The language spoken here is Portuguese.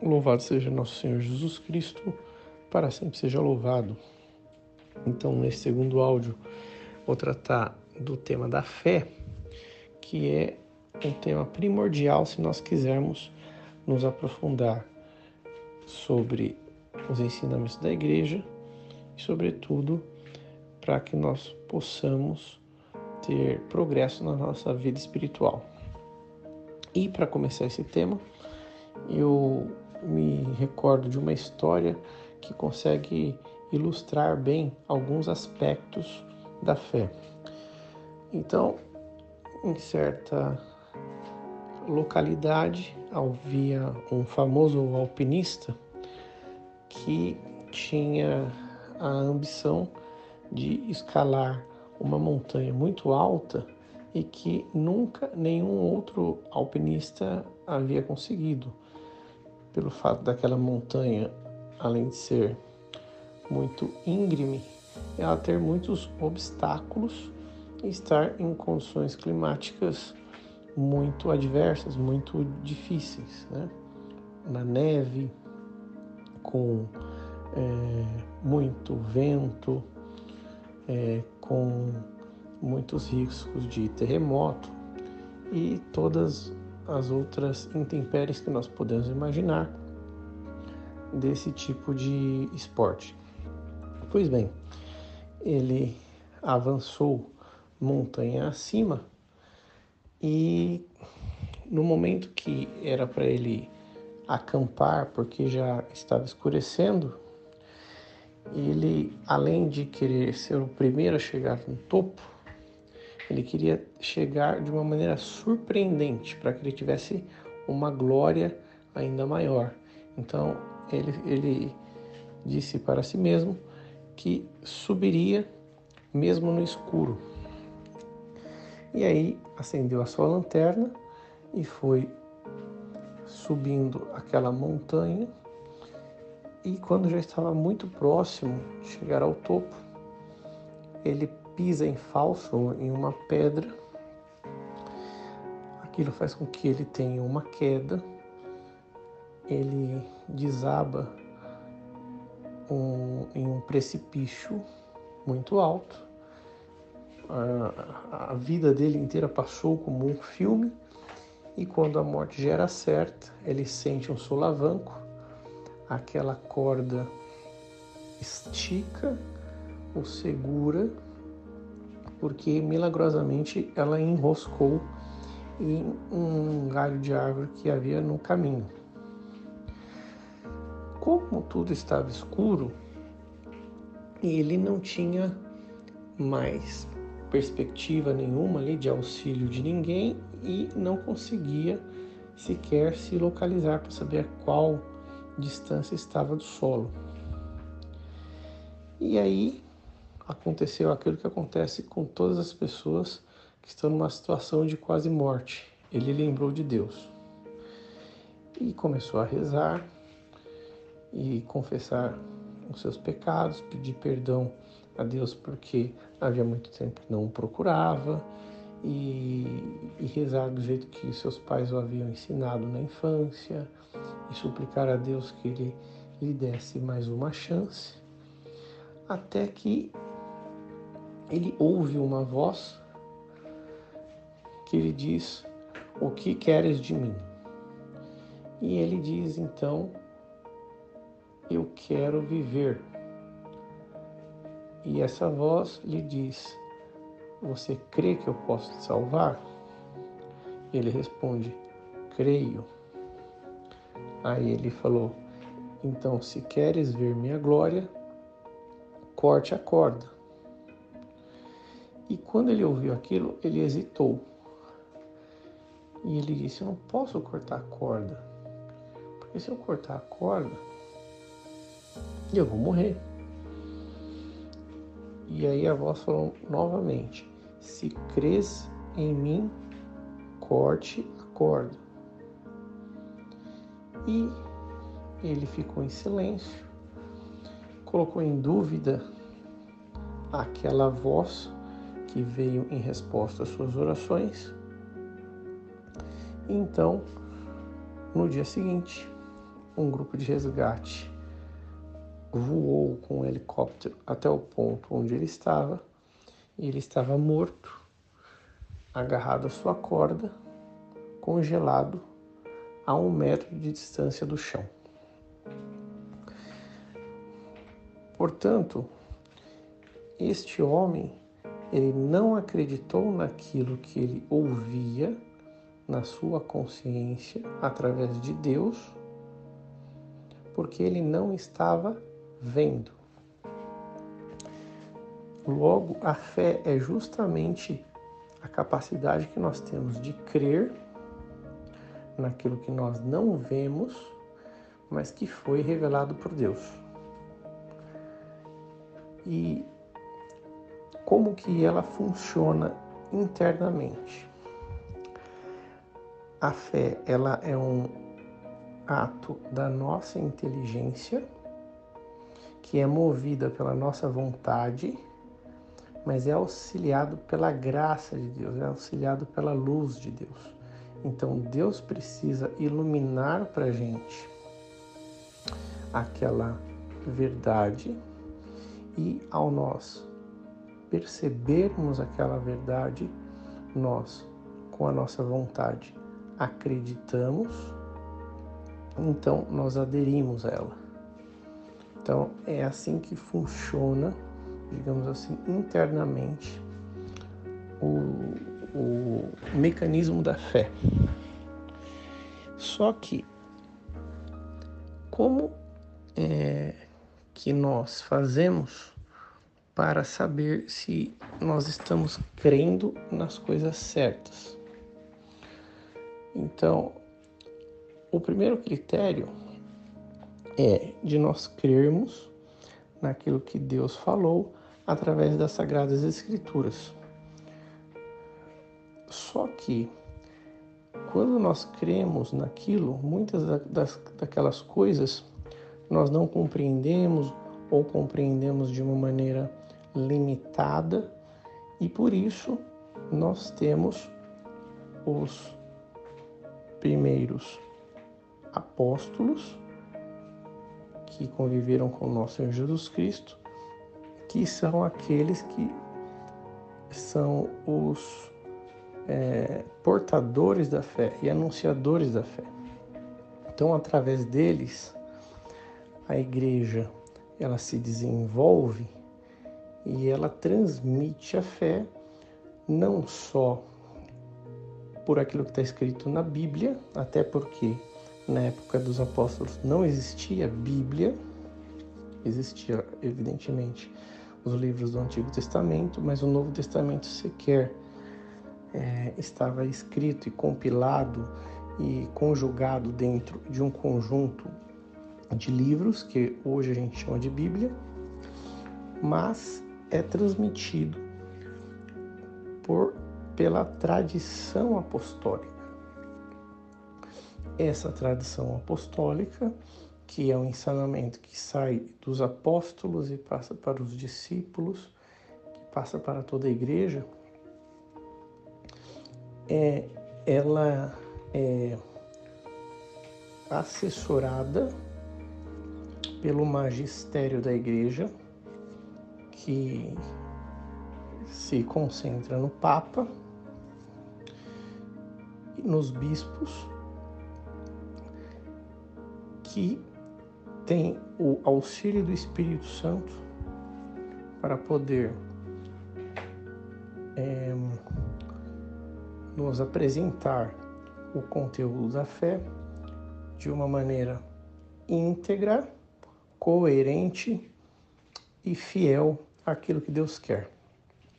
Louvado seja nosso Senhor Jesus Cristo, para sempre seja louvado. Então, nesse segundo áudio, vou tratar do tema da fé, que é um tema primordial se nós quisermos nos aprofundar sobre os ensinamentos da igreja e, sobretudo, para que nós possamos ter progresso na nossa vida espiritual. E para começar esse tema, eu me recordo de uma história que consegue ilustrar bem alguns aspectos da fé. Então, em certa localidade havia um famoso alpinista que tinha a ambição de escalar uma montanha muito alta e que nunca nenhum outro alpinista havia conseguido pelo fato daquela montanha, além de ser muito íngreme, ela ter muitos obstáculos e estar em condições climáticas muito adversas, muito difíceis, né? na neve, com é, muito vento, é, com muitos riscos de terremoto e todas as outras intempéries que nós podemos imaginar desse tipo de esporte. Pois bem, ele avançou montanha acima e no momento que era para ele acampar, porque já estava escurecendo, ele, além de querer ser o primeiro a chegar no topo, ele queria chegar de uma maneira surpreendente, para que ele tivesse uma glória ainda maior. Então, ele, ele disse para si mesmo que subiria mesmo no escuro. E aí acendeu a sua lanterna e foi subindo aquela montanha. E quando já estava muito próximo de chegar ao topo, ele pisa em falso em uma pedra. Aquilo faz com que ele tenha uma queda, ele desaba um, em um precipício muito alto. A, a vida dele inteira passou como um filme e quando a morte já era certa, ele sente um solavanco, aquela corda estica, o segura porque milagrosamente ela enroscou em um galho de árvore que havia no caminho. Como tudo estava escuro, ele não tinha mais perspectiva nenhuma ali de auxílio de ninguém e não conseguia sequer se localizar para saber a qual distância estava do solo. E aí aconteceu aquilo que acontece com todas as pessoas que estão numa situação de quase morte. Ele lembrou de Deus e começou a rezar e confessar os seus pecados, pedir perdão a Deus porque havia muito tempo que não o procurava e, e rezar do jeito que seus pais o haviam ensinado na infância e suplicar a Deus que ele lhe desse mais uma chance, até que ele ouve uma voz que lhe diz: O que queres de mim? E ele diz então: Eu quero viver. E essa voz lhe diz: Você crê que eu posso te salvar? Ele responde: Creio. Aí ele falou: Então, se queres ver minha glória, corte a corda. E quando ele ouviu aquilo, ele hesitou. E ele disse: Eu não posso cortar a corda, porque se eu cortar a corda, eu vou morrer. E aí a voz falou novamente: Se crês em mim, corte a corda. E ele ficou em silêncio, colocou em dúvida aquela voz que veio em resposta às suas orações. Então, no dia seguinte, um grupo de resgate voou com um helicóptero até o ponto onde ele estava e ele estava morto, agarrado à sua corda, congelado a um metro de distância do chão. Portanto, este homem ele não acreditou naquilo que ele ouvia na sua consciência através de Deus, porque ele não estava vendo. Logo, a fé é justamente a capacidade que nós temos de crer naquilo que nós não vemos, mas que foi revelado por Deus. E como que ela funciona internamente? A fé, ela é um ato da nossa inteligência que é movida pela nossa vontade, mas é auxiliado pela graça de Deus, é auxiliado pela luz de Deus. Então Deus precisa iluminar para gente aquela verdade e ao nós percebermos aquela verdade, nós, com a nossa vontade, acreditamos, então nós aderimos a ela. Então é assim que funciona, digamos assim, internamente o, o mecanismo da fé. Só que, como é que nós fazemos para saber se nós estamos crendo nas coisas certas? Então, o primeiro critério é de nós crermos naquilo que Deus falou através das Sagradas Escrituras. Só que quando nós cremos naquilo, muitas daquelas coisas nós não compreendemos ou compreendemos de uma maneira limitada e por isso nós temos os primeiros apóstolos que conviveram com o nosso Senhor Jesus Cristo, que são aqueles que são os é, portadores da fé e anunciadores da fé. Então, através deles, a igreja ela se desenvolve e ela transmite a fé não só por aquilo que está escrito na Bíblia, até porque na época dos apóstolos não existia Bíblia, existia evidentemente os livros do Antigo Testamento, mas o Novo Testamento sequer é, estava escrito e compilado e conjugado dentro de um conjunto de livros que hoje a gente chama de Bíblia, mas é transmitido por pela tradição apostólica. Essa tradição apostólica, que é um ensinamento que sai dos apóstolos e passa para os discípulos, que passa para toda a igreja, é, ela é assessorada pelo magistério da igreja, que se concentra no Papa, nos bispos que tem o auxílio do Espírito Santo para poder é, nos apresentar o conteúdo da fé de uma maneira íntegra, coerente e fiel àquilo que Deus quer.